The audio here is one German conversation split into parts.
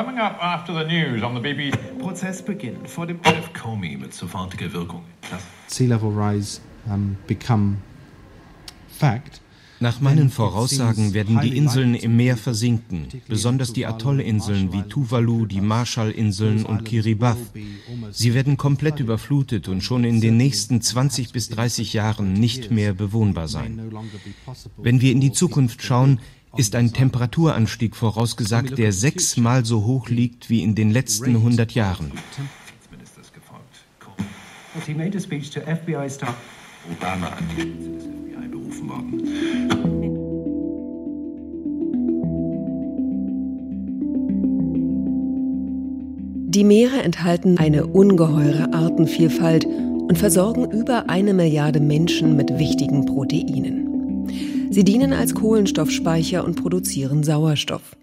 Coming up after the news on the BBC. Prozessbeginn vor dem Chef Comey mit sofortiger Wirkung. sea level rise um, become fact, Nach meinen Voraussagen werden die Inseln im Meer versinken, besonders die Atollinseln wie Tuvalu, die Marshallinseln und Kiribati. Sie werden komplett überflutet und schon in den nächsten 20 bis 30 Jahren nicht mehr bewohnbar sein. Wenn wir in die Zukunft schauen, ist ein Temperaturanstieg vorausgesagt, der sechsmal so hoch liegt wie in den letzten 100 Jahren. He made a speech to FBI staff. Obama an die Spitze des FBI berufen worden. Die Meere enthalten eine ungeheure Artenvielfalt und versorgen über eine Milliarde Menschen mit wichtigen Proteinen. Sie dienen als Kohlenstoffspeicher und produzieren Sauerstoff.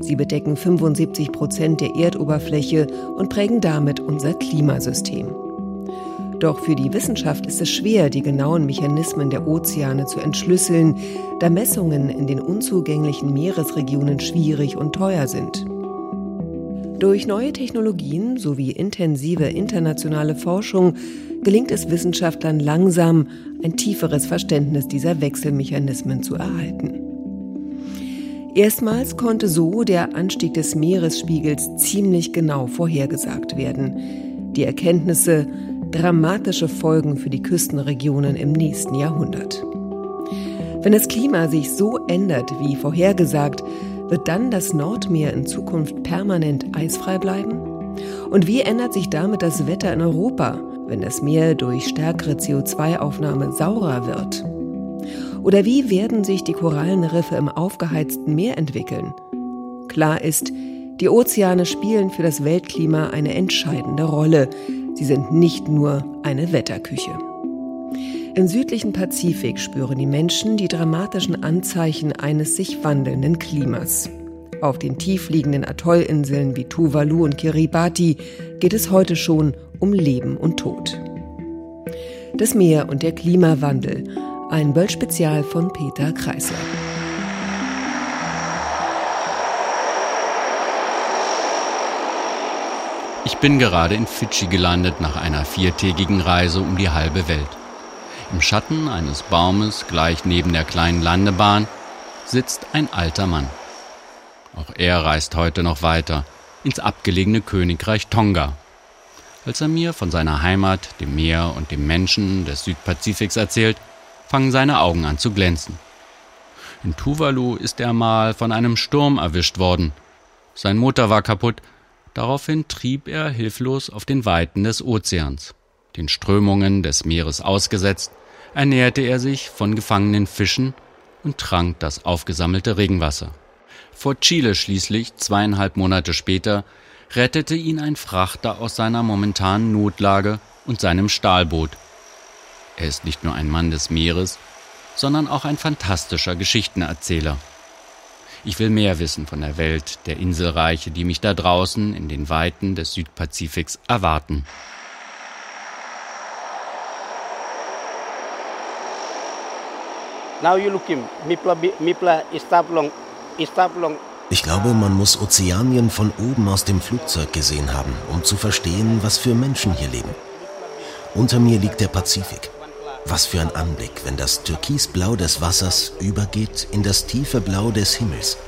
Sie bedecken 75 Prozent der Erdoberfläche und prägen damit unser Klimasystem. Doch für die Wissenschaft ist es schwer, die genauen Mechanismen der Ozeane zu entschlüsseln, da Messungen in den unzugänglichen Meeresregionen schwierig und teuer sind. Durch neue Technologien sowie intensive internationale Forschung gelingt es Wissenschaftlern langsam, ein tieferes Verständnis dieser Wechselmechanismen zu erhalten. Erstmals konnte so der Anstieg des Meeresspiegels ziemlich genau vorhergesagt werden. Die Erkenntnisse dramatische Folgen für die Küstenregionen im nächsten Jahrhundert. Wenn das Klima sich so ändert wie vorhergesagt, wird dann das Nordmeer in Zukunft permanent eisfrei bleiben? Und wie ändert sich damit das Wetter in Europa, wenn das Meer durch stärkere CO2-Aufnahme saurer wird? Oder wie werden sich die Korallenriffe im aufgeheizten Meer entwickeln? Klar ist, die Ozeane spielen für das Weltklima eine entscheidende Rolle. Sie sind nicht nur eine Wetterküche. Im südlichen Pazifik spüren die Menschen die dramatischen Anzeichen eines sich wandelnden Klimas. Auf den tiefliegenden Atollinseln wie Tuvalu und Kiribati geht es heute schon um Leben und Tod. Das Meer und der Klimawandel. Ein Böll-Spezial von Peter Kreisler. Ich bin gerade in Fidschi gelandet nach einer viertägigen Reise um die halbe Welt. Im Schatten eines Baumes gleich neben der kleinen Landebahn sitzt ein alter Mann. Auch er reist heute noch weiter ins abgelegene Königreich Tonga. Als er mir von seiner Heimat, dem Meer und dem Menschen des Südpazifiks erzählt, fangen seine Augen an zu glänzen. In Tuvalu ist er mal von einem Sturm erwischt worden. Sein Motor war kaputt, daraufhin trieb er hilflos auf den Weiten des Ozeans. Den Strömungen des Meeres ausgesetzt, ernährte er sich von gefangenen Fischen und trank das aufgesammelte Regenwasser. Vor Chile schließlich, zweieinhalb Monate später, rettete ihn ein Frachter aus seiner momentanen Notlage und seinem Stahlboot. Er ist nicht nur ein Mann des Meeres, sondern auch ein fantastischer Geschichtenerzähler. Ich will mehr wissen von der Welt der Inselreiche, die mich da draußen in den Weiten des Südpazifiks erwarten. Now you look him, Mipla, Mipla Istaplong, Istaplong. Ich glaube, man muss Ozeanien von oben aus dem Flugzeug gesehen haben, um zu verstehen, was für Menschen hier leben. Unter mir liegt der Pazifik. Was für ein Anblick, wenn das Türkisblau des Wassers übergeht in das tiefe Blau des Himmels.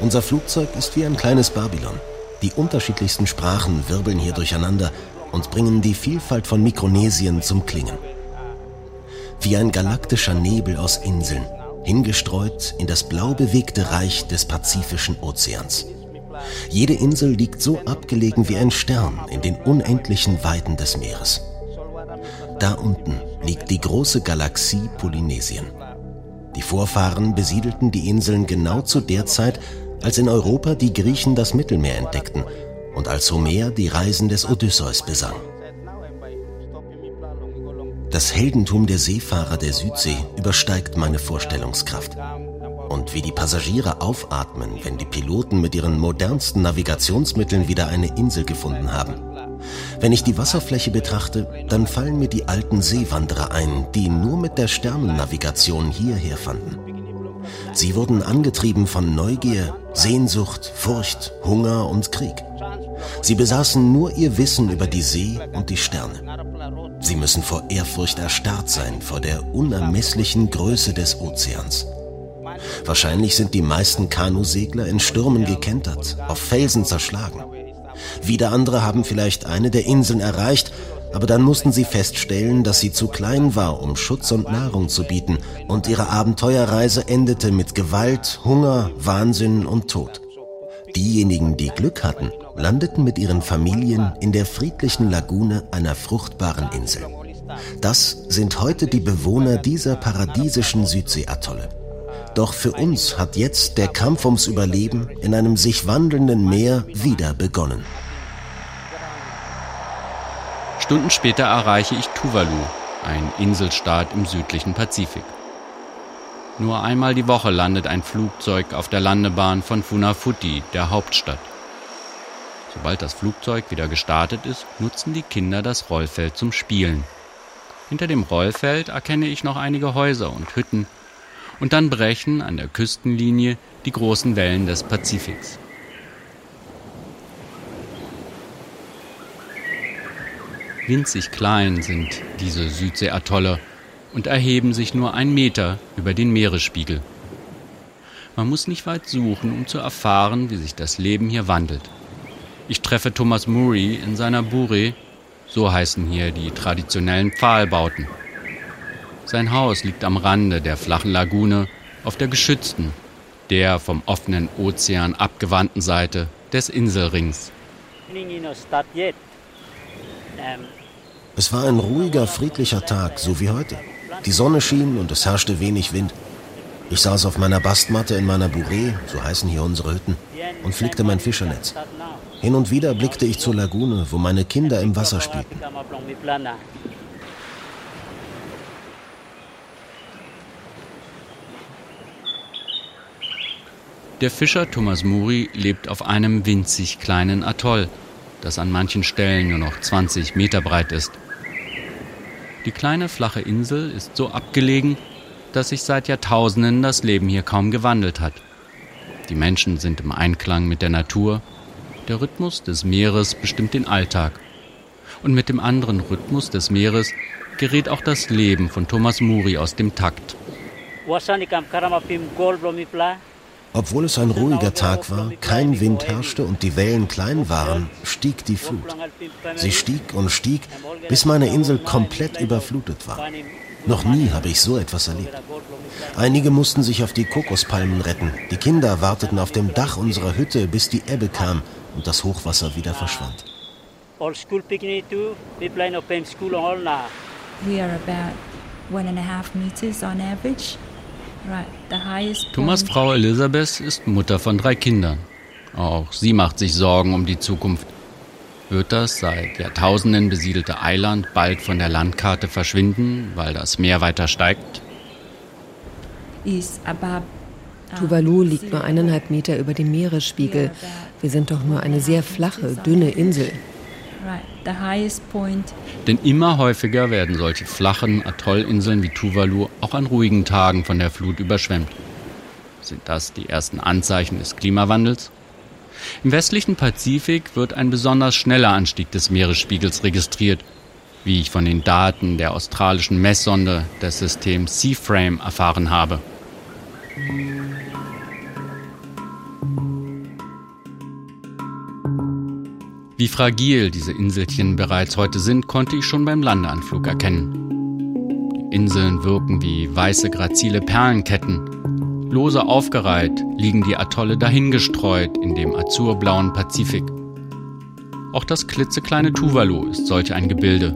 Unser Flugzeug ist wie ein kleines Babylon. Die unterschiedlichsten Sprachen wirbeln hier durcheinander und bringen die Vielfalt von Mikronesien zum Klingen. Wie ein galaktischer Nebel aus Inseln, hingestreut in das blau bewegte Reich des Pazifischen Ozeans. Jede Insel liegt so abgelegen wie ein Stern in den unendlichen Weiten des Meeres. Da unten liegt die große Galaxie Polynesien. Die Vorfahren besiedelten die Inseln genau zu der Zeit, als in Europa die Griechen das Mittelmeer entdeckten und als Homer die Reisen des Odysseus besang. Das Heldentum der Seefahrer der Südsee übersteigt meine Vorstellungskraft. Und wie die Passagiere aufatmen, wenn die Piloten mit ihren modernsten Navigationsmitteln wieder eine Insel gefunden haben. Wenn ich die Wasserfläche betrachte, dann fallen mir die alten Seewanderer ein, die nur mit der Sternennavigation hierher fanden. Sie wurden angetrieben von Neugier, Sehnsucht, Furcht, Hunger und Krieg. Sie besaßen nur ihr Wissen über die See und die Sterne. Sie müssen vor Ehrfurcht erstarrt sein vor der unermesslichen Größe des Ozeans. Wahrscheinlich sind die meisten Kanusegler in Stürmen gekentert, auf Felsen zerschlagen. Wieder andere haben vielleicht eine der Inseln erreicht, aber dann mussten sie feststellen, dass sie zu klein war, um Schutz und Nahrung zu bieten, und ihre Abenteuerreise endete mit Gewalt, Hunger, Wahnsinn und Tod. Diejenigen, die Glück hatten, landeten mit ihren Familien in der friedlichen Lagune einer fruchtbaren Insel. Das sind heute die Bewohner dieser paradiesischen Südseeatolle. Doch für uns hat jetzt der Kampf ums Überleben in einem sich wandelnden Meer wieder begonnen. Stunden später erreiche ich Tuvalu, ein Inselstaat im südlichen Pazifik. Nur einmal die Woche landet ein Flugzeug auf der Landebahn von Funafuti, der Hauptstadt. Sobald das Flugzeug wieder gestartet ist, nutzen die Kinder das Rollfeld zum Spielen. Hinter dem Rollfeld erkenne ich noch einige Häuser und Hütten, und dann brechen an der Küstenlinie die großen Wellen des Pazifiks. Winzig klein sind diese Südseeatolle und erheben sich nur ein Meter über den Meeresspiegel. Man muss nicht weit suchen, um zu erfahren, wie sich das Leben hier wandelt. Ich treffe Thomas Murray in seiner Bure, so heißen hier die traditionellen Pfahlbauten. Sein Haus liegt am Rande der flachen Lagune auf der geschützten, der vom offenen Ozean abgewandten Seite des Inselrings. Es war ein ruhiger, friedlicher Tag, so wie heute. Die Sonne schien und es herrschte wenig Wind. Ich saß auf meiner Bastmatte in meiner Bourrée, so heißen hier unsere Hütten, und flickte mein Fischernetz. Hin und wieder blickte ich zur Lagune, wo meine Kinder im Wasser spielten. Der Fischer Thomas Muri lebt auf einem winzig kleinen Atoll, das an manchen Stellen nur noch 20 Meter breit ist. Die kleine flache Insel ist so abgelegen, dass sich seit Jahrtausenden das Leben hier kaum gewandelt hat. Die Menschen sind im Einklang mit der Natur, der Rhythmus des Meeres bestimmt den Alltag. Und mit dem anderen Rhythmus des Meeres gerät auch das Leben von Thomas Muri aus dem Takt. Obwohl es ein ruhiger Tag war, kein Wind herrschte und die Wellen klein waren, stieg die Flut. Sie stieg und stieg, bis meine Insel komplett überflutet war. Noch nie habe ich so etwas erlebt. Einige mussten sich auf die Kokospalmen retten. Die Kinder warteten auf dem Dach unserer Hütte, bis die Ebbe kam und das Hochwasser wieder verschwand. We are about one and a half meters on average. Thomas Frau Elisabeth ist Mutter von drei Kindern. Auch sie macht sich Sorgen um die Zukunft. Wird das seit Jahrtausenden besiedelte Eiland bald von der Landkarte verschwinden, weil das Meer weiter steigt? Tuvalu liegt nur eineinhalb Meter über dem Meeresspiegel. Wir sind doch nur eine sehr flache, dünne Insel. Denn immer häufiger werden solche flachen Atollinseln wie Tuvalu auch an ruhigen Tagen von der Flut überschwemmt. Sind das die ersten Anzeichen des Klimawandels? Im westlichen Pazifik wird ein besonders schneller Anstieg des Meeresspiegels registriert, wie ich von den Daten der australischen Messsonde des Systems Seaframe erfahren habe. Wie fragil diese Inselchen bereits heute sind, konnte ich schon beim Landeanflug erkennen. Die Inseln wirken wie weiße grazile Perlenketten. Lose aufgereiht liegen die Atolle dahingestreut in dem azurblauen Pazifik. Auch das klitzekleine Tuvalu ist solch ein Gebilde.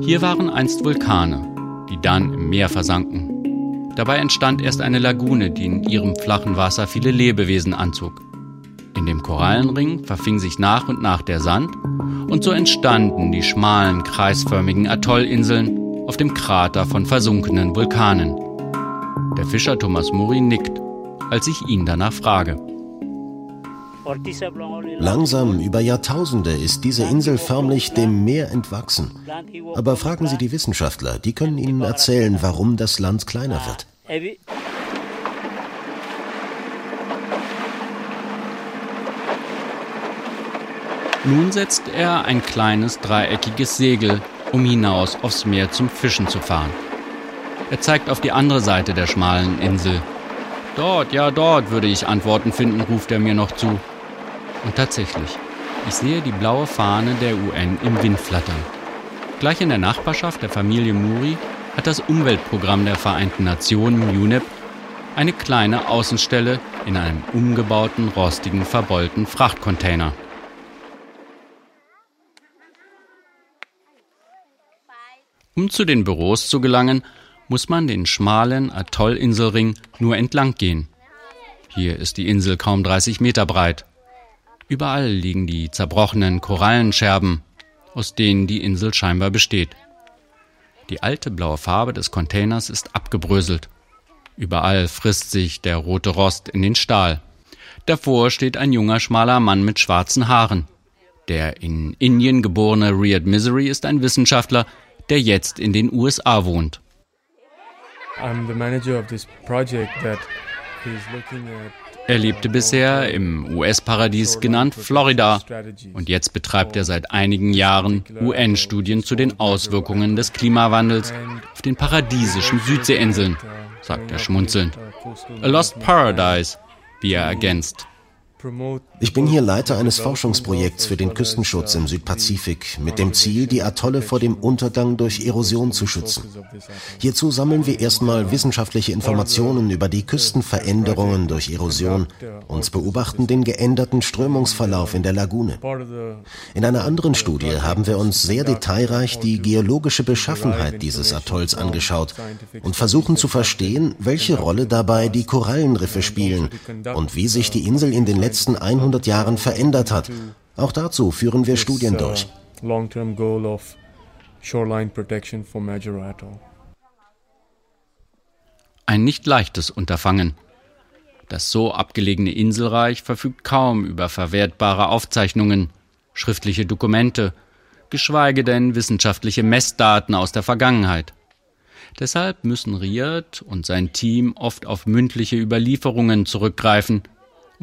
Hier waren einst Vulkane, die dann im Meer versanken. Dabei entstand erst eine Lagune, die in ihrem flachen Wasser viele Lebewesen anzog. In dem Korallenring verfing sich nach und nach der Sand und so entstanden die schmalen, kreisförmigen Atollinseln auf dem Krater von versunkenen Vulkanen. Der Fischer Thomas Muri nickt, als ich ihn danach frage. Langsam über Jahrtausende ist diese Insel förmlich dem Meer entwachsen. Aber fragen Sie die Wissenschaftler, die können Ihnen erzählen, warum das Land kleiner wird. Nun setzt er ein kleines dreieckiges Segel, um hinaus aufs Meer zum Fischen zu fahren. Er zeigt auf die andere Seite der schmalen Insel. Dort, ja dort würde ich Antworten finden, ruft er mir noch zu. Und tatsächlich, ich sehe die blaue Fahne der UN im Wind flattern. Gleich in der Nachbarschaft der Familie Muri hat das Umweltprogramm der Vereinten Nationen UNEP eine kleine Außenstelle in einem umgebauten, rostigen, verbeulten Frachtcontainer. Um zu den Büros zu gelangen, muss man den schmalen Atollinselring nur entlang gehen. Hier ist die Insel kaum 30 Meter breit. Überall liegen die zerbrochenen Korallenscherben, aus denen die Insel scheinbar besteht. Die alte blaue Farbe des Containers ist abgebröselt. Überall frisst sich der rote Rost in den Stahl. Davor steht ein junger, schmaler Mann mit schwarzen Haaren. Der in Indien geborene Riyad Misery ist ein Wissenschaftler, der jetzt in den USA wohnt. Er lebte bisher im US-Paradies genannt Florida und jetzt betreibt er seit einigen Jahren UN-Studien zu den Auswirkungen des Klimawandels auf den paradiesischen Südseeinseln, sagt er schmunzelnd. A Lost Paradise, wie er ergänzt. Ich bin hier Leiter eines Forschungsprojekts für den Küstenschutz im Südpazifik mit dem Ziel, die Atolle vor dem Untergang durch Erosion zu schützen. Hierzu sammeln wir erstmal wissenschaftliche Informationen über die Küstenveränderungen durch Erosion und beobachten den geänderten Strömungsverlauf in der Lagune. In einer anderen Studie haben wir uns sehr detailreich die geologische Beschaffenheit dieses Atolls angeschaut und versuchen zu verstehen, welche Rolle dabei die Korallenriffe spielen und wie sich die Insel in den letzten letzten 100 Jahren verändert hat. Auch dazu führen wir Studien durch. Ein nicht leichtes Unterfangen. Das so abgelegene Inselreich verfügt kaum über verwertbare Aufzeichnungen, schriftliche Dokumente, geschweige denn wissenschaftliche Messdaten aus der Vergangenheit. Deshalb müssen Riad und sein Team oft auf mündliche Überlieferungen zurückgreifen,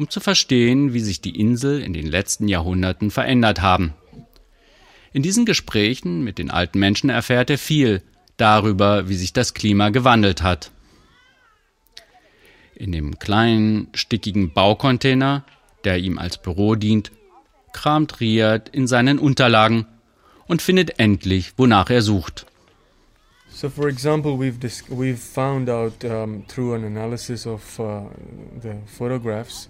um zu verstehen, wie sich die Insel in den letzten Jahrhunderten verändert haben. In diesen Gesprächen mit den alten Menschen erfährt er viel darüber, wie sich das Klima gewandelt hat. In dem kleinen, stickigen Baucontainer, der ihm als Büro dient, kramt Riad in seinen Unterlagen und findet endlich, wonach er sucht. So, for example, we've we've found out um, through an analysis of uh, the photographs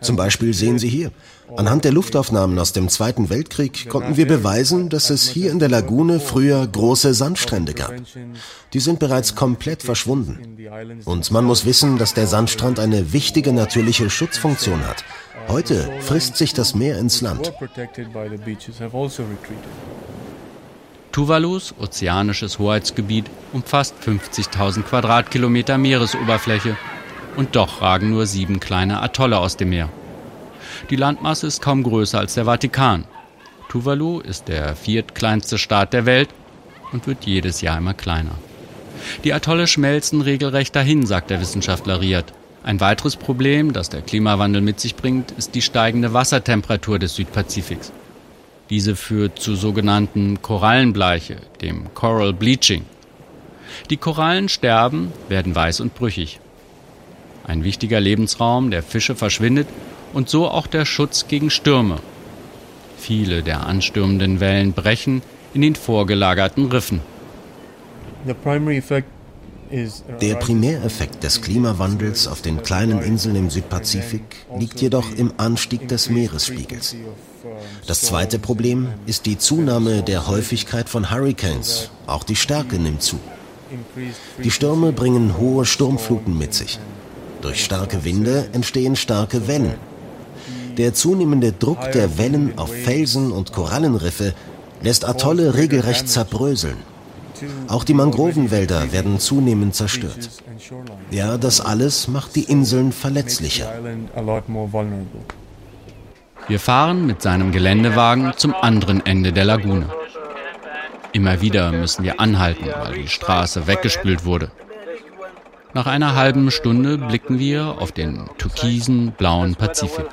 zum Beispiel sehen Sie hier, anhand der Luftaufnahmen aus dem Zweiten Weltkrieg konnten wir beweisen, dass es hier in der Lagune früher große Sandstrände gab. Die sind bereits komplett verschwunden. Und man muss wissen, dass der Sandstrand eine wichtige natürliche Schutzfunktion hat. Heute frisst sich das Meer ins Land. Tuvalus ozeanisches Hoheitsgebiet umfasst 50.000 Quadratkilometer Meeresoberfläche und doch ragen nur sieben kleine Atolle aus dem Meer. Die Landmasse ist kaum größer als der Vatikan. Tuvalu ist der viertkleinste Staat der Welt und wird jedes Jahr immer kleiner. Die Atolle schmelzen regelrecht dahin, sagt der Wissenschaftler Riad. Ein weiteres Problem, das der Klimawandel mit sich bringt, ist die steigende Wassertemperatur des Südpazifiks. Diese führt zu sogenannten Korallenbleiche, dem Coral Bleaching. Die Korallen sterben, werden weiß und brüchig. Ein wichtiger Lebensraum der Fische verschwindet und so auch der Schutz gegen Stürme. Viele der anstürmenden Wellen brechen in den vorgelagerten Riffen. Der Primäreffekt des Klimawandels auf den kleinen Inseln im Südpazifik liegt jedoch im Anstieg des Meeresspiegels. Das zweite Problem ist die Zunahme der Häufigkeit von Hurricanes. Auch die Stärke nimmt zu. Die Stürme bringen hohe Sturmfluten mit sich. Durch starke Winde entstehen starke Wellen. Der zunehmende Druck der Wellen auf Felsen und Korallenriffe lässt Atolle regelrecht zerbröseln. Auch die Mangrovenwälder werden zunehmend zerstört. Ja, das alles macht die Inseln verletzlicher. Wir fahren mit seinem Geländewagen zum anderen Ende der Lagune. Immer wieder müssen wir anhalten, weil die Straße weggespült wurde. Nach einer halben Stunde blicken wir auf den türkisen, blauen Pazifik.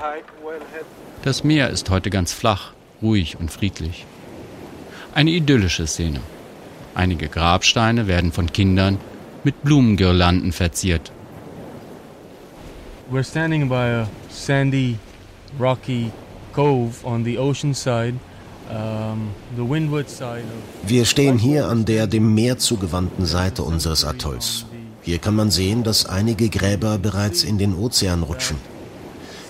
Das Meer ist heute ganz flach, ruhig und friedlich. Eine idyllische Szene. Einige Grabsteine werden von Kindern mit Blumengirlanden verziert. We're standing by a sandy, rocky cove on the ocean side. Wir stehen hier an der dem Meer zugewandten Seite unseres Atolls. Hier kann man sehen, dass einige Gräber bereits in den Ozean rutschen.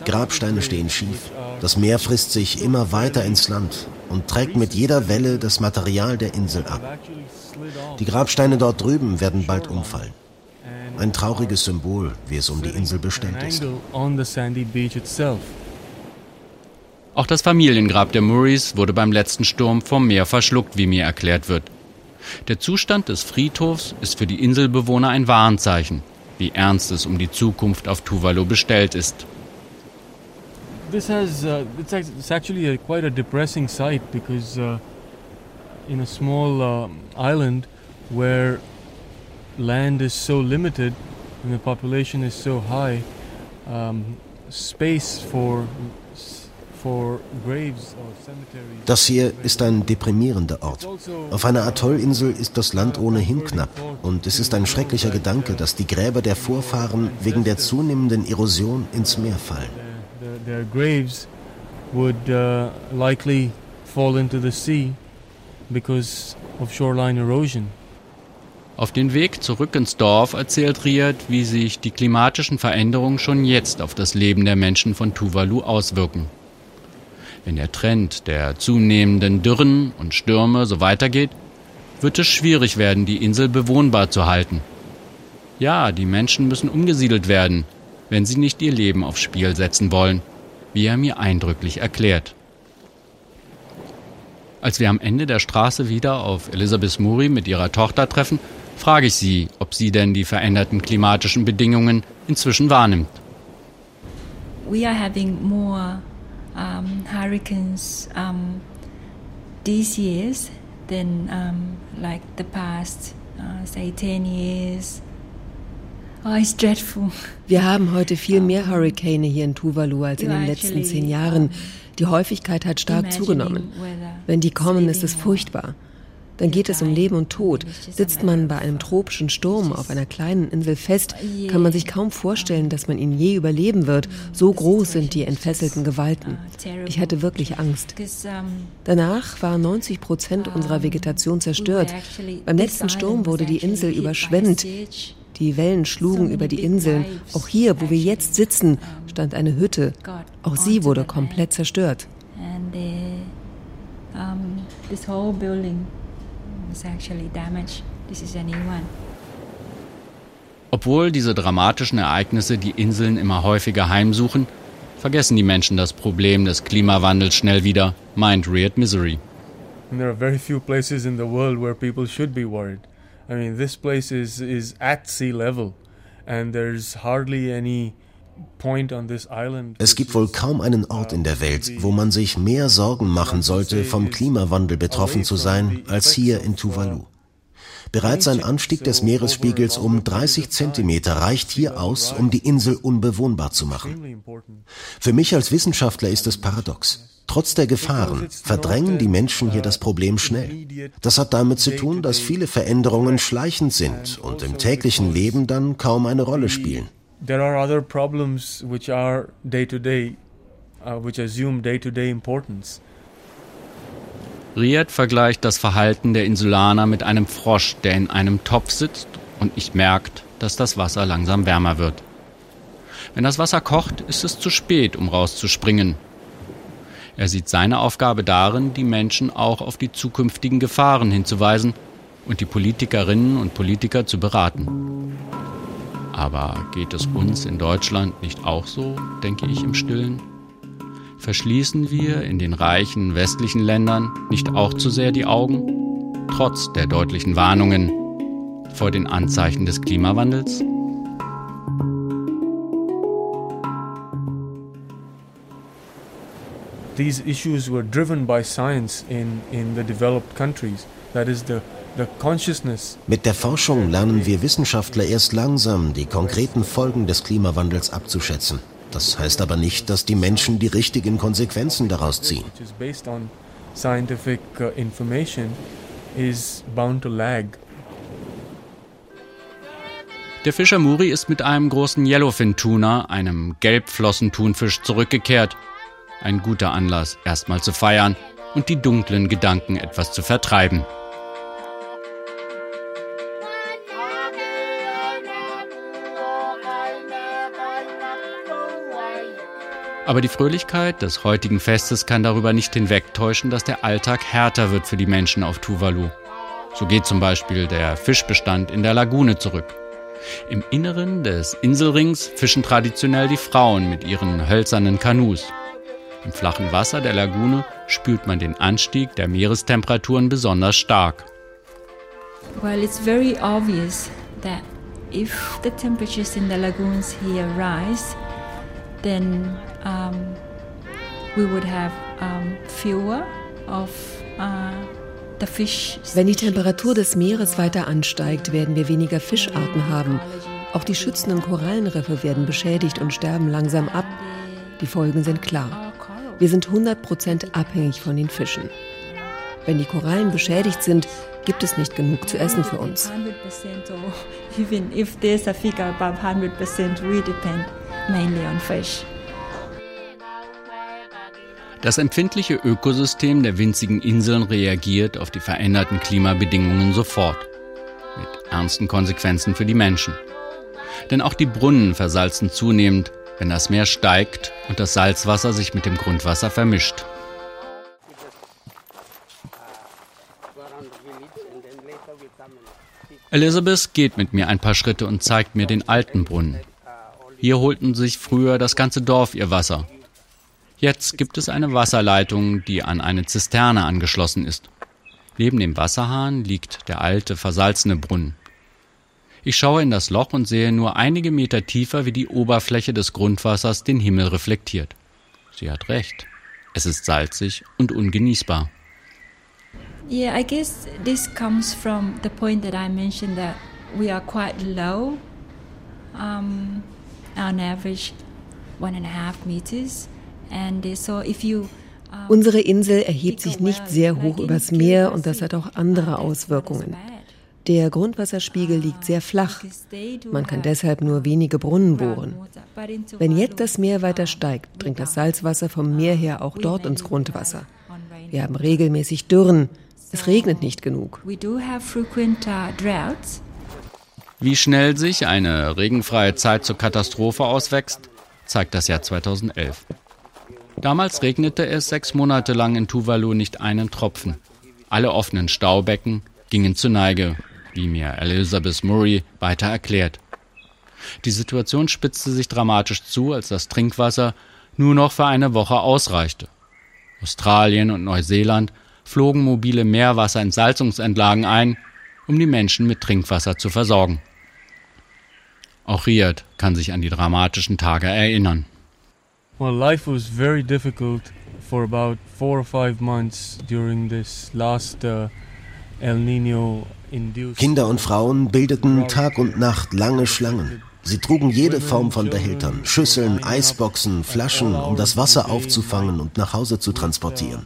Grabsteine stehen schief. Das Meer frisst sich immer weiter ins Land und trägt mit jeder Welle das Material der Insel ab. Die Grabsteine dort drüben werden bald umfallen. Ein trauriges Symbol, wie es um die Insel bestellt ist. Auch das Familiengrab der Murrays wurde beim letzten Sturm vom Meer verschluckt, wie mir erklärt wird. Der Zustand des Friedhofs ist für die Inselbewohner ein Warnzeichen, wie ernst es um die Zukunft auf Tuvalu bestellt ist. This has uh, it's, it's actually a, quite a depressing sight because uh, in a small uh, island where land is so limited and the population is so high, um, space for for graves or cemeteries. Das hier ist ein deprimierender Ort. Auf einer Atollinsel ist das Land ohnehin knapp und es ist ein schrecklicher Gedanke, dass die Gräber der Vorfahren wegen der zunehmenden Erosion ins Meer fallen. Their, their graves would uh, likely fall into the sea because of shoreline erosion. Auf den Weg zurück ins Dorf erzählt Riyad, wie sich die klimatischen Veränderungen schon jetzt auf das Leben der Menschen von Tuvalu auswirken. Wenn der Trend der zunehmenden Dürren und Stürme so weitergeht, wird es schwierig werden, die Insel bewohnbar zu halten. Ja, die Menschen müssen umgesiedelt werden, wenn sie nicht ihr Leben aufs Spiel setzen wollen, wie er mir eindrücklich erklärt. Als wir am Ende der Straße wieder auf Elizabeth Murray mit ihrer Tochter treffen, frage ich sie, ob sie denn die veränderten klimatischen Bedingungen inzwischen wahrnimmt. We are having more um, hurricanes um, these years than um, like the past, uh, say, 10 years. Oh, it's dreadful. Wir haben heute viel mehr Hurrikane hier in Tuvalu als in den letzten zehn Jahren. Die Häufigkeit hat stark zugenommen. Wenn die kommen, ist es furchtbar. Dann geht es um Leben und Tod. Sitzt man bei einem tropischen Sturm auf einer kleinen Insel fest, kann man sich kaum vorstellen, dass man ihn je überleben wird. So groß sind die entfesselten Gewalten. Ich hatte wirklich Angst. Danach war 90 Prozent unserer Vegetation zerstört. Beim letzten Sturm wurde die Insel überschwemmt. Die Wellen schlugen über die Inseln. Auch hier, wo wir jetzt sitzen, stand eine Hütte. Auch sie wurde komplett zerstört. Um, this whole building is actually damaged. This is a new one. Obwohl diese dramatischen Ereignisse die Inseln immer häufiger heimsuchen, vergessen die Menschen das Problem des Klimawandels schnell wieder, meint Riyad Misery. And there are very few places in the world where people should be worried. I mean, this place is, is at sea level, and there's hardly any Es gibt wohl kaum einen Ort in der Welt, wo man sich mehr Sorgen machen sollte, vom Klimawandel betroffen zu sein, als hier in Tuvalu. Bereits ein Anstieg des Meeresspiegels um 30 Zentimeter reicht hier aus, um die Insel unbewohnbar zu machen. Für mich als Wissenschaftler ist es paradox. Trotz der Gefahren verdrängen die Menschen hier das Problem schnell. Das hat damit zu tun, dass viele Veränderungen schleichend sind und im täglichen Leben dann kaum eine Rolle spielen. There are other problems which are day to day, uh, which assume day to day importance. Riyad vergleicht das Verhalten der Insulaner mit einem Frosch, der in einem Topf sitzt und nicht merkt, dass das Wasser langsam wärmer wird. Wenn das Wasser kocht, ist es zu spät, um rauszuspringen. Er sieht seine Aufgabe darin, die Menschen auch auf die zukünftigen Gefahren hinzuweisen und die Politikerinnen und Politiker zu beraten. Aber geht es uns in Deutschland nicht auch so, denke ich im stillen? Verschließen wir in den reichen westlichen Ländern nicht auch zu sehr die Augen, trotz der deutlichen Warnungen vor den Anzeichen des Klimawandels? These issues were driven by science in, in the developed countries. That is the Mit der Forschung lernen wir Wissenschaftler erst langsam die konkreten Folgen des Klimawandels abzuschätzen. Das heißt aber nicht, dass die Menschen die richtigen Konsequenzen daraus ziehen. Scientific uh, information is bound to lag. Der Fischer Muri ist mit einem großen Yellowfin-Tuna, einem Gelbflossentunfisch, zurückgekehrt. Ein guter Anlass, erstmal zu feiern und die dunklen Gedanken etwas zu vertreiben. Aber die Fröhlichkeit des heutigen Festes kann darüber nicht hinwegtäuschen, dass der Alltag härter wird für die Menschen auf Tuvalu. So geht zum Beispiel der Fischbestand in der Lagune zurück. Im Inneren des Inselrings fischen traditionell die Frauen mit ihren hölzernen Kanus. Im flachen Wasser der Lagune spürt man den Anstieg der Meerestemperaturen besonders stark. Well, it's very obvious that if the temperatures in the lagoons here rise, then um, we would have um, fewer of uh, the fish. Wenn die Temperatur des Meeres weiter ansteigt, werden wir weniger Fischarten haben. Auch die schützenden Korallenriffe werden beschädigt und sterben langsam ab. Die Folgen sind klar. Wir sind 100% abhängig von den Fischen. Wenn die Korallen beschädigt sind, gibt es nicht genug zu essen für uns. Even if there's a figure above 100%, we depend mainly on fish. Das empfindliche Ökosystem der winzigen Inseln reagiert auf die veränderten Klimabedingungen sofort. Mit ernsten Konsequenzen für die Menschen. Denn auch die Brunnen versalzen zunehmend, wenn das Meer steigt und das Salzwasser sich mit dem Grundwasser vermischt. Elizabeth geht mit mir ein paar Schritte und zeigt mir den alten Brunnen. Hier holten sich früher das ganze Dorf ihr Wasser. Jetzt gibt es eine Wasserleitung, die an eine Zisterne angeschlossen ist. Neben dem Wasserhahn liegt der alte, versalzene Brunnen. Ich schaue in das Loch und sehe nur einige Meter tiefer, wie die Oberfläche des Grundwassers den Himmel reflektiert. Sie hat recht. Es ist salzig und ungenießbar. Yeah, I guess this comes from the point that I mentioned that we are quite low, um, on average one and a half meters. And uh, so if you Unsere Insel erhebt sich nicht sehr hoch übers Meer und das hat auch andere Auswirkungen. Der Grundwasserspiegel liegt sehr flach. Man kann deshalb nur wenige Brunnen bohren. Wenn jetzt das Meer weiter steigt, dringt das Salzwasser vom Meer her auch dort ins Grundwasser. Wir haben regelmäßig Dürren. Es regnet nicht genug. Wie schnell sich eine regenfreie Zeit zur Katastrophe auswächst, zeigt das Jahr 2011. Damals regnete es sechs Monate lang in Tuvalu nicht einen Tropfen. Alle offenen Staubecken gingen zur Neige, wie mir Elizabeth Murray weiter erklärt. Die Situation spitzte sich dramatisch zu, als das Trinkwasser nur noch für eine Woche ausreichte. Australien und Neuseeland flogen mobile Meerwasserentsalzungsentlagen ein, um die Menschen mit Trinkwasser zu versorgen. Auch Riyadh kann sich an die dramatischen Tage erinnern. Well, life was very difficult for about four or five months during this last uh, El Nino induced. Kinder und Frauen bildeten Tag und Nacht lange Schlangen. Sie trugen jede Form von Behältern, Schüsseln, Eisboxen, Flaschen, um das Wasser aufzufangen und nach Hause zu transportieren.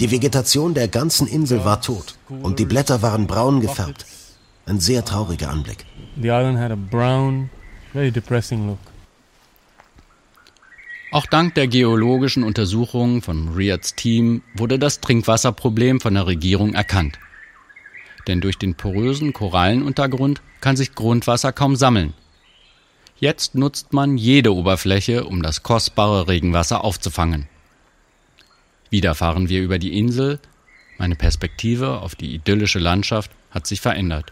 Die Vegetation der ganzen Insel war tot und die Blätter waren braun gefärbt. Ein sehr trauriger Anblick. The island had a brown, very depressing look. Auch dank der geologischen Untersuchungen von Riads Team wurde das Trinkwasserproblem von der Regierung erkannt. Denn durch den porösen Korallenuntergrund kann sich Grundwasser kaum sammeln. Jetzt nutzt man jede Oberfläche, um das kostbare Regenwasser aufzufangen. Wieder fahren wir über die Insel. Meine Perspektive auf die idyllische Landschaft hat sich verändert.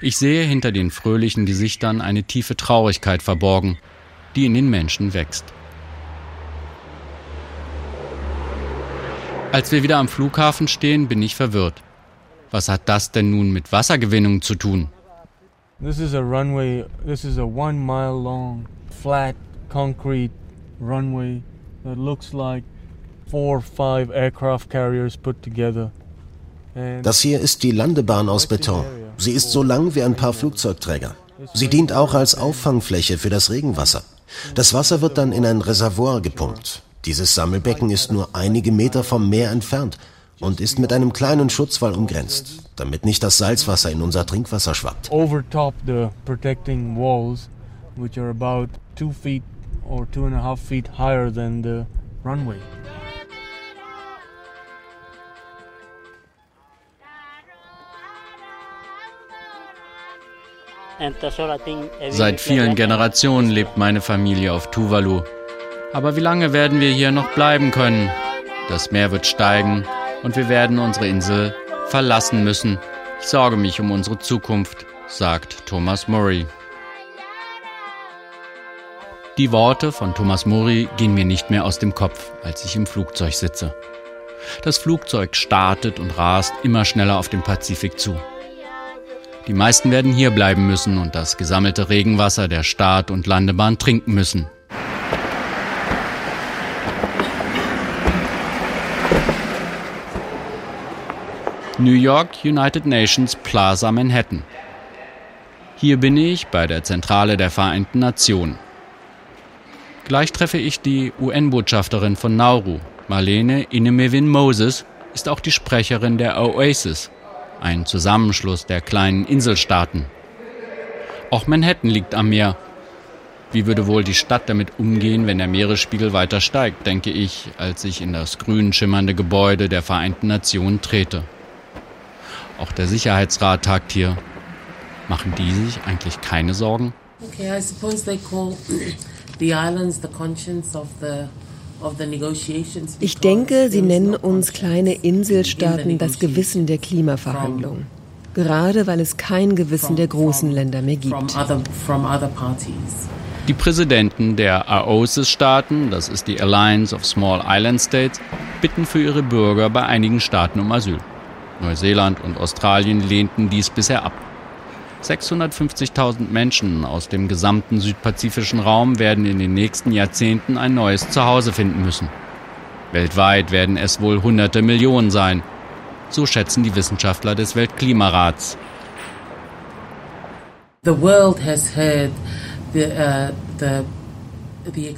Ich sehe hinter den fröhlichen Gesichtern eine tiefe Traurigkeit verborgen, die in den Menschen wächst. Als wir wieder am Flughafen stehen, bin ich verwirrt. Was hat das denn nun mit Wassergewinnung zu tun? This is a runway, this is a one mile long, flat, concrete runway that looks like four or five aircraft carriers put together. Das hier ist die Landebahn aus Beton. Sie ist so lang wie ein paar Flugzeugträger. Sie dient auch als Auffangfläche für das Regenwasser. Das Wasser wird dann in ein Reservoir gepumpt. Dieses Sammelbecken ist nur einige Meter vom Meer entfernt und ist mit einem kleinen Schutzwall umgrenzt, damit nicht das Salzwasser in unser Trinkwasser schwappt. Seit vielen Generationen lebt meine Familie auf Tuvalu. Aber wie lange werden wir hier noch bleiben können? Das Meer wird steigen und wir werden unsere Insel verlassen müssen. Ich sorge mich um unsere Zukunft, sagt Thomas Murray. Die Worte von Thomas Murray gehen mir nicht mehr aus dem Kopf, als ich im Flugzeug sitze. Das Flugzeug startet und rast immer schneller auf den Pazifik zu. Die meisten werden hier bleiben müssen und das gesammelte Regenwasser der Start- und Landebahn trinken müssen. New York United Nations Plaza Manhattan. Hier bin ich bei der Zentrale der Vereinten Nationen. Gleich treffe ich die UN-Botschafterin von Nauru, Marlene Inemewin Moses, ist auch die Sprecherin der Oasis, ein Zusammenschluss der kleinen Inselstaaten. Auch Manhattan liegt am Meer. Wie würde wohl die Stadt damit umgehen, wenn der Meeresspiegel weiter steigt, denke ich, als ich in das grün schimmernde Gebäude der Vereinten Nationen trete. Auch der Sicherheitsrat tagt hier. Machen die sich eigentlich keine Sorgen? Okay, I suppose they call the islands the conscience of the ich denke, sie nennen uns kleine Inselstaaten das Gewissen der Klimaverhandlungen. Gerade weil es kein Gewissen der großen Länder mehr gibt. Die Präsidenten der AOSIS-Staaten, das ist die Alliance of Small Island States, bitten für ihre Bürger bei einigen Staaten um Asyl. Neuseeland und Australien lehnten dies bisher ab. 650.000 Menschen aus dem gesamten südpazifischen Raum werden in den nächsten Jahrzehnten ein neues Zuhause finden müssen. Weltweit werden es wohl hunderte Millionen sein. So schätzen die Wissenschaftler des Weltklimarats. The world has heard the, uh, the die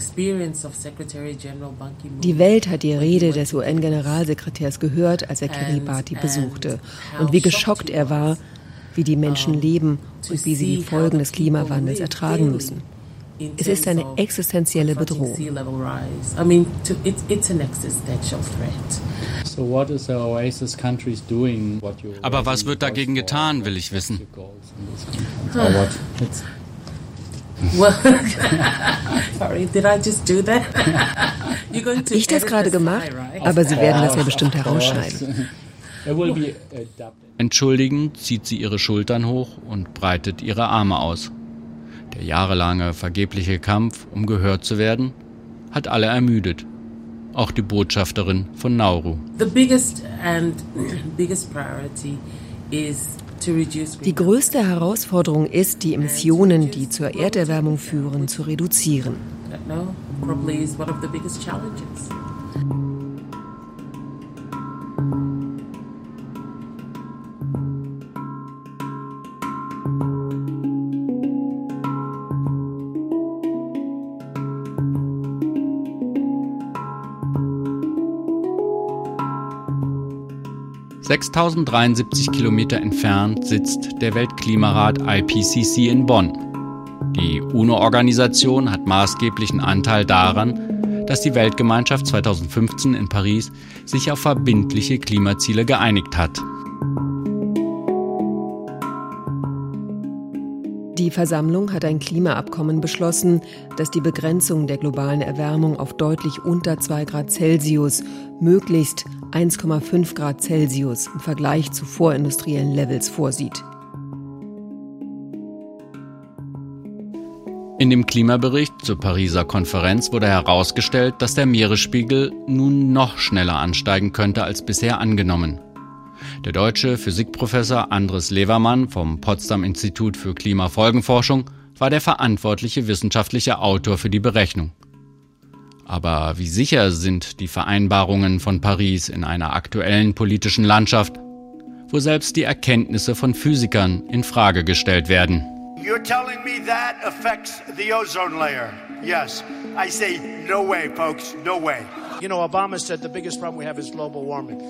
Welt hat die Rede des UN-Generalsekretärs gehört, als er Kiribati besuchte. Und wie geschockt er war, wie die Menschen leben und wie sie die Folgen des Klimawandels ertragen müssen. Es ist eine existenzielle Bedrohung. Aber was wird dagegen getan, will ich wissen. Ich das gerade gemacht, aber Sie werden das ja bestimmt herausschneiden. Entschuldigend zieht sie ihre Schultern hoch und breitet ihre Arme aus. Der jahrelange vergebliche Kampf, um gehört zu werden, hat alle ermüdet. Auch die Botschafterin von Nauru. Die größte Herausforderung ist, die Emissionen, die zur Erderwärmung führen, zu reduzieren. 6073 Kilometer entfernt sitzt der Weltklimarat IPCC in Bonn. Die UNO-Organisation hat maßgeblichen Anteil daran, dass die Weltgemeinschaft 2015 in Paris sich auf verbindliche Klimaziele geeinigt hat. Die Versammlung hat ein Klimaabkommen beschlossen, das die Begrenzung der globalen Erwärmung auf deutlich unter 2 Grad Celsius, möglichst 1,5 Grad Celsius im Vergleich zu vorindustriellen Levels vorsieht. In dem Klimabericht zur Pariser Konferenz wurde herausgestellt, dass der Meeresspiegel nun noch schneller ansteigen könnte als bisher angenommen. Der deutsche Physikprofessor Andres Levermann vom Potsdam Institut für Klimafolgenforschung war der verantwortliche wissenschaftliche Autor für die Berechnung. Aber wie sicher sind die Vereinbarungen von Paris in einer aktuellen politischen Landschaft? wo selbst die Erkenntnisse von Physikern in Frage gestellt werden. You're telling me that affects the ozone layer? Yes. I say no way, folks, no way. You know, Obama said the biggest problem we have is global warming.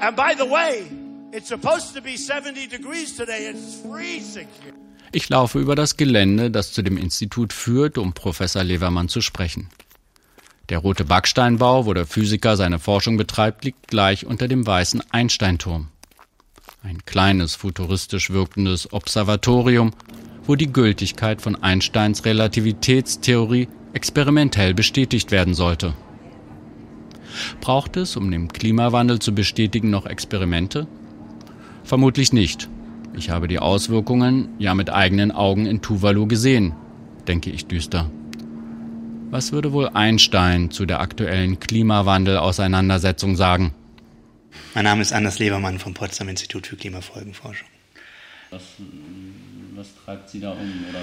And by the way, it's supposed to be 70 degrees today. It's freezing. Ich laufe über das Gelände, das zu dem Institut führt, um Professor Levermann zu sprechen. Der rote Backsteinbau, wo der Physiker seine Forschung betreibt, liegt gleich unter dem weißen Einsteinturm. Ein kleines, futuristisch wirkendes Observatorium, wo die Gültigkeit von Einsteins Relativitätstheorie experimentell bestätigt werden sollte. Braucht es, um den Klimawandel zu bestätigen, noch Experimente? Vermutlich nicht. Ich habe die Auswirkungen ja mit eigenen Augen in Tuvalu gesehen, denke ich düster. Was würde wohl Einstein zu der aktuellen Klimawandel-Auseinandersetzung sagen? Mein Name ist Anders Lebermann vom Potsdam Institut für Klimafolgenforschung. Was, was treibt Sie da um? Oder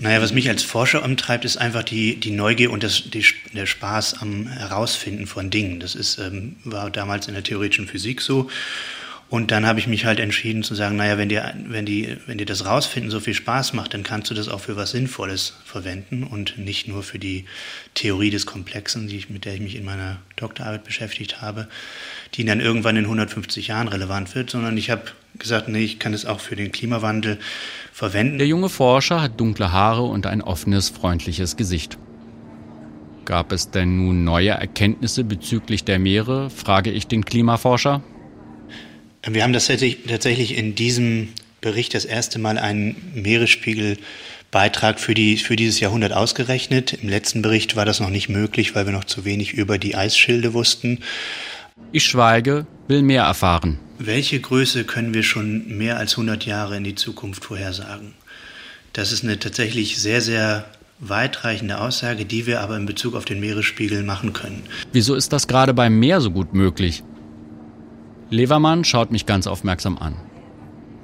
naja, was mich als Forscher umtreibt, ist einfach die, die Neugier und das, die, der Spaß am Herausfinden von Dingen. Das ist, ähm, war damals in der theoretischen Physik so. Und dann habe ich mich halt entschieden zu sagen, naja, wenn dir, wenn, die, wenn dir das Rausfinden so viel Spaß macht, dann kannst du das auch für was Sinnvolles verwenden und nicht nur für die Theorie des Komplexen, die ich, mit der ich mich in meiner Doktorarbeit beschäftigt habe, die dann irgendwann in 150 Jahren relevant wird, sondern ich habe gesagt, nee, ich kann es auch für den Klimawandel verwenden. Der junge Forscher hat dunkle Haare und ein offenes, freundliches Gesicht. Gab es denn nun neue Erkenntnisse bezüglich der Meere, frage ich den Klimaforscher. Wir haben das tatsächlich in diesem Bericht das erste Mal einen Meeresspiegelbeitrag für, die, für dieses Jahrhundert ausgerechnet. Im letzten Bericht war das noch nicht möglich, weil wir noch zu wenig über die Eisschilde wussten. Ich schweige, will mehr erfahren. Welche Größe können wir schon mehr als 100 Jahre in die Zukunft vorhersagen? Das ist eine tatsächlich sehr, sehr weitreichende Aussage, die wir aber in Bezug auf den Meeresspiegel machen können. Wieso ist das gerade beim Meer so gut möglich? Levermann schaut mich ganz aufmerksam an.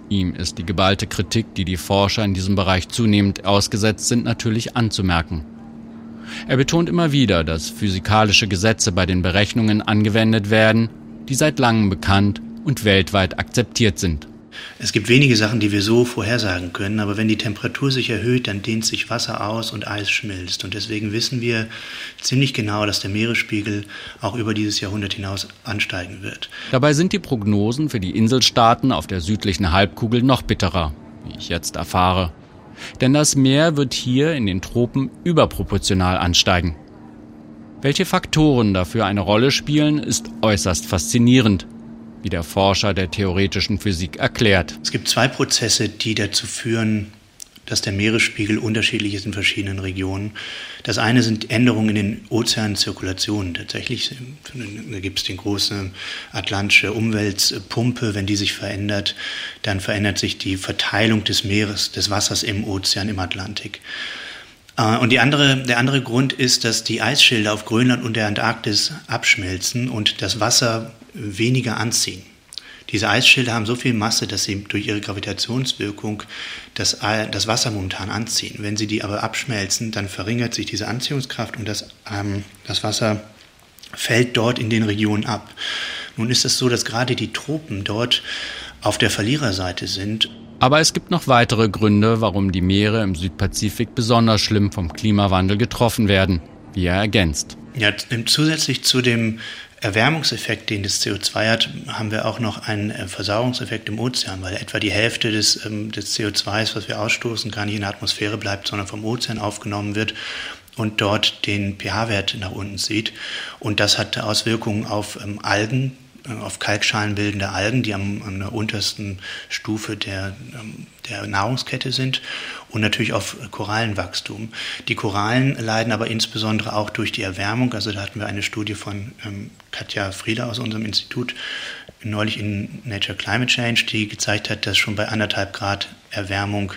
Ihm ist die geballte Kritik, die die Forscher in diesem Bereich zunehmend ausgesetzt sind, natürlich anzumerken. Er betont immer wieder, dass physikalische Gesetze bei den Berechnungen angewendet werden, die seit langem bekannt und weltweit akzeptiert sind. Es gibt wenige Sachen, die wir so vorhersagen können, aber wenn die Temperatur sich erhöht, dann dehnt sich Wasser aus und Eis schmilzt. Und deswegen wissen wir ziemlich genau, dass der Meeresspiegel auch über dieses Jahrhundert hinaus ansteigen wird. Dabei sind die Prognosen für die Inselstaaten auf der südlichen Halbkugel noch bitterer, wie ich jetzt erfahre. Denn das Meer wird hier in den Tropen überproportional ansteigen. Welche Faktoren dafür eine Rolle spielen, ist äußerst faszinierend wie der Forscher der theoretischen Physik erklärt. Es gibt zwei Prozesse, die dazu führen, dass der Meeresspiegel unterschiedlich ist in verschiedenen Regionen. Das eine sind Änderungen in den Ozeanzirkulationen. Tatsächlich gibt es die große atlantische Umweltpumpe. Wenn die sich verändert, dann verändert sich die Verteilung des Meeres, des Wassers im Ozean, im Atlantik. Äh, und andere, der andere Grund ist, dass die Eisschilde auf Grönland und der Antarktis abschmelzen und das Wasser weniger anziehen. Diese Eisschilde haben so viel Masse, dass sie durch ihre Gravitationswirkung das, das Wasser momentan anziehen. Wenn sie die aber abschmelzen, dann verringert sich diese Anziehungskraft und das, ähm, das Wasser fällt dort in den Regionen ab. Nun ist es so, dass gerade die Tropen dort auf der Verliererseite sind. Aber es gibt noch weitere Gründe, warum die Meere im Südpazifik besonders schlimm vom Klimawandel getroffen werden, wie er ergänzt. Ja, zusätzlich zu dem Erwärmungseffekt, den das CO2 hat, haben wir auch noch einen äh, Versauerungseffekt im Ozean, weil etwa die Hälfte des, ähm, des CO2, was wir ausstoßen, gar nicht in der Atmosphäre bleibt, sondern vom Ozean aufgenommen wird und dort den pH-Wert nach unten zieht. Und das hat Auswirkungen auf ähm, Algen, äh, auf kalkschalenbildende Algen, die am, an der untersten Stufe der, ähm, der Nahrungskette sind und natürlich auf Korallenwachstum. Die Korallen leiden aber insbesondere auch durch die Erwärmung. Also da hatten wir eine Studie von ähm, Katja Frieder aus unserem Institut neulich in Nature Climate Change, die gezeigt hat, dass schon bei anderthalb Grad Erwärmung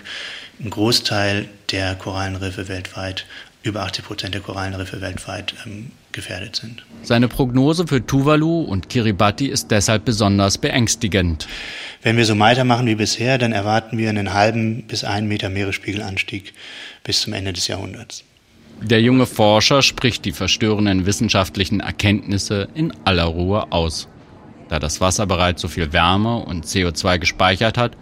ein Großteil der Korallenriffe weltweit über 80 Prozent der Korallenriffe weltweit ähm, gefährdet sind. Seine Prognose für Tuvalu und Kiribati ist deshalb besonders beängstigend. Wenn wir so weitermachen wie bisher, dann erwarten wir einen halben bis einen Meter Meeresspiegelanstieg bis zum Ende des Jahrhunderts. Der junge Forscher spricht die verstörenden wissenschaftlichen Erkenntnisse in aller Ruhe aus. Da das Wasser bereits so viel Wärme und CO2 gespeichert hat,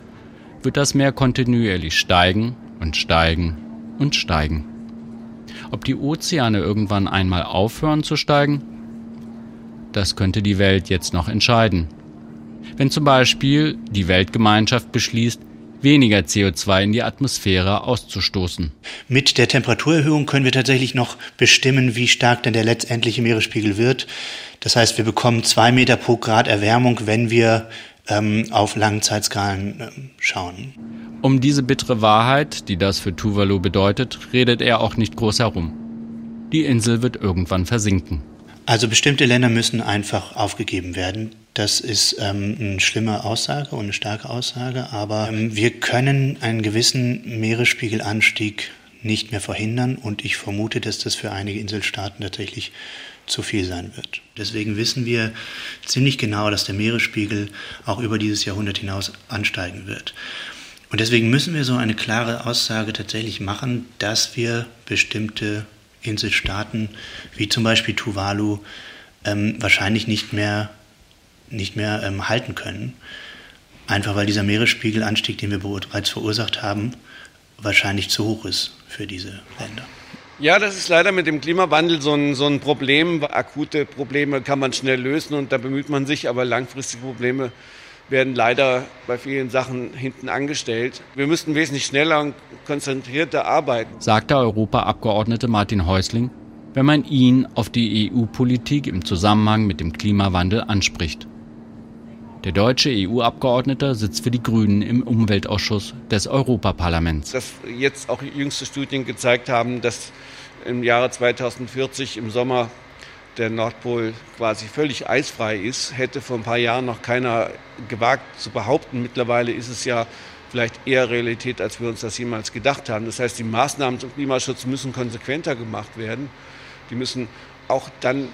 wird das Meer kontinuierlich steigen und steigen und steigen. Ob die Ozeane irgendwann einmal aufhören zu steigen? Das könnte die Welt jetzt noch entscheiden. Wenn zum Beispiel die Weltgemeinschaft beschließt, weniger CO2 in die Atmosphäre auszustoßen. Mit der Temperaturerhöhung können wir tatsächlich noch bestimmen, wie stark denn der letztendliche Meeresspiegel wird. Das heißt, wir bekommen zwei Meter pro Grad Erwärmung, wenn wir ähm, auf langen Zeitskalen äh, schauen. Um diese bittere Wahrheit, die das für Tuvalu bedeutet, redet er auch nicht groß herum. Die Insel wird irgendwann versinken. Also bestimmte Länder müssen einfach aufgegeben werden. Das ist ähm, eine schlimme Aussage und eine starke Aussage, aber ähm, wir können einen gewissen Meeresspiegelanstieg nicht mehr verhindern und ich vermute, dass das für einige Inselstaaten tatsächlich zu viel sein wird. Deswegen wissen wir ziemlich genau, dass der Meeresspiegel auch über dieses Jahrhundert hinaus ansteigen wird. Und deswegen müssen wir so eine klare Aussage tatsächlich machen, dass wir bestimmte Inselstaaten wie zum Beispiel Tuvalu ähm, wahrscheinlich nicht mehr, nicht mehr ähm, halten können. Einfach weil dieser Meeresspiegelanstieg, den wir bereits verursacht haben, wahrscheinlich zu hoch ist für diese Länder. Ja, das ist leider mit dem Klimawandel so ein, so ein Problem. Akute Probleme kann man schnell lösen und da bemüht man sich, aber langfristige Probleme werden leider bei vielen Sachen hinten angestellt. Wir müssten wesentlich schneller und konzentrierter arbeiten. Sagt der Europaabgeordnete Martin Häusling, wenn man ihn auf die EU-Politik im Zusammenhang mit dem Klimawandel anspricht. Der deutsche EU-Abgeordnete sitzt für die Grünen im Umweltausschuss des Europaparlaments. Dass jetzt auch jüngste Studien gezeigt haben, dass im Jahre 2040 im Sommer der Nordpol quasi völlig eisfrei ist, hätte vor ein paar Jahren noch keiner gewagt zu behaupten. Mittlerweile ist es ja vielleicht eher Realität, als wir uns das jemals gedacht haben. Das heißt, die Maßnahmen zum Klimaschutz müssen konsequenter gemacht werden. Die müssen auch dann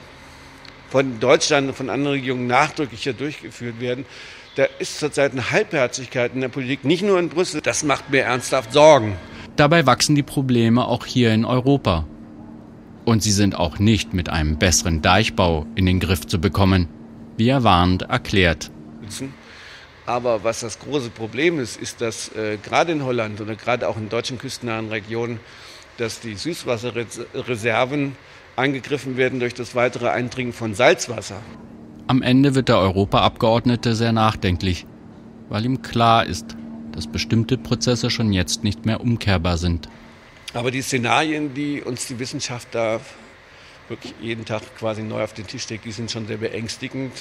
von Deutschland und von anderen Regierungen nachdrücklicher durchgeführt werden. Da ist zurzeit eine Halbherzigkeit in der Politik, nicht nur in Brüssel. Das macht mir ernsthaft Sorgen. Dabei wachsen die Probleme auch hier in Europa. Und sie sind auch nicht mit einem besseren Deichbau in den Griff zu bekommen, wie er warnend erklärt. Aber was das große Problem ist, ist, dass äh, gerade in Holland oder gerade auch in deutschen küstennahen Regionen, dass die Süßwasserreserven angegriffen werden durch das weitere Eindringen von Salzwasser. Am Ende wird der Europaabgeordnete sehr nachdenklich, weil ihm klar ist, dass bestimmte Prozesse schon jetzt nicht mehr umkehrbar sind. Aber die Szenarien, die uns die Wissenschaft da wirklich jeden Tag quasi neu auf den Tisch legt, die sind schon sehr beängstigend.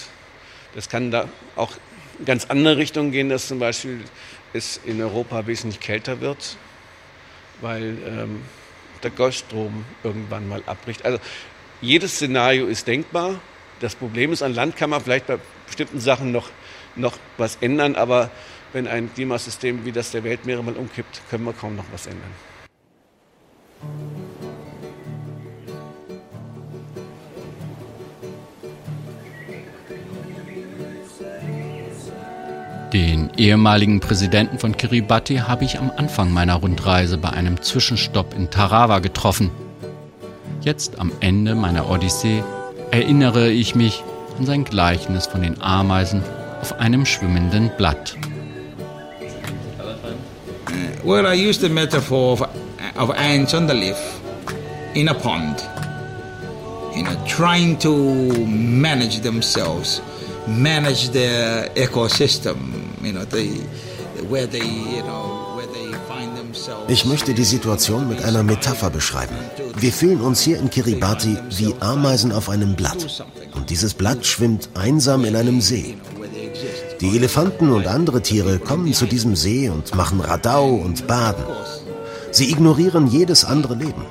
Das kann da auch in ganz andere Richtungen gehen, dass zum Beispiel es in Europa wesentlich kälter wird, weil ähm, der Golfstrom irgendwann mal abbricht. Also jedes Szenario ist denkbar. Das Problem ist, an Land kann man vielleicht bei bestimmten Sachen noch, noch was ändern, aber wenn ein Klimasystem wie das der Weltmeere mal umkippt, können wir kaum noch was ändern. Den ehemaligen Präsidenten von Kiribati habe ich am Anfang meiner Rundreise bei einem Zwischenstopp in Tarawa getroffen. Jetzt am Ende meiner Odyssee erinnere ich mich an sein Gleichnis von den Ameisen auf einem schwimmenden Blatt. Well, I used the metaphor of, of ants on the leaf in a pond, you know, trying to manage themselves, manage their ecosystem, Ich möchte die Situation mit einer Metapher beschreiben. Wir fühlen uns hier in Kiribati wie Ameisen auf einem Blatt. Und dieses Blatt schwimmt einsam in einem See. Die Elefanten und andere Tiere kommen zu diesem See und machen Radau und baden. Sie ignorieren jedes andere Leben.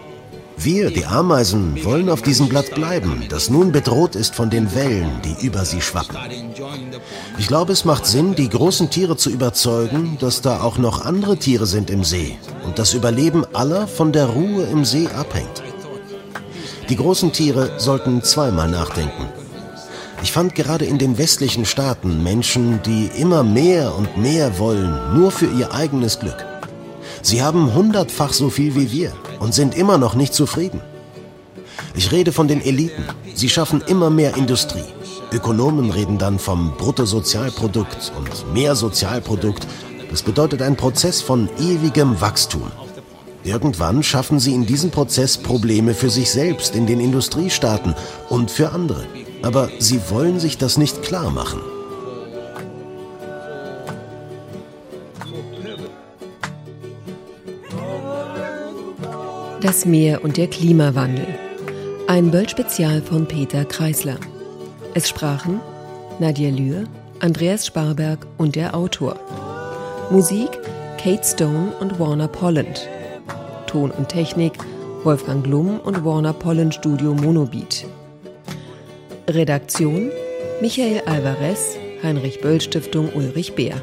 Wir, die Ameisen, wollen auf diesem Blatt bleiben, das nun bedroht ist von den Wellen, die über sie schwappen. Ich glaube, es macht Sinn, die großen Tiere zu überzeugen, dass da auch noch andere Tiere sind im See und das Überleben aller von der Ruhe im See abhängt. Die großen Tiere sollten zweimal nachdenken. Ich fand gerade in den westlichen Staaten Menschen, die immer mehr und mehr wollen, nur für ihr eigenes Glück. Sie haben hundertfach so viel wie wir und sind immer noch nicht zufrieden. Ich rede von den Eliten. Sie schaffen immer mehr Industrie. Ökonomen reden dann vom Bruttosozialprodukt und mehr Sozialprodukt. Das bedeutet ein Prozess von ewigem Wachstum. Irgendwann schaffen sie in diesem Prozess Probleme für sich selbst in den Industriestaaten und für andere. Aber sie wollen sich das nicht klar machen. Das Meer und der Klimawandel. Ein Böll-Spezial von Peter Kreisler. Es sprachen Nadia Lühr, Andreas Sparberg und der Autor. Musik Kate Stone und Warner Polland. Ton und Technik Wolfgang Glum und Warner Polland Studio Monobeat. Redaktion Michael Alvarez, Heinrich Böll Stiftung Ulrich Beer.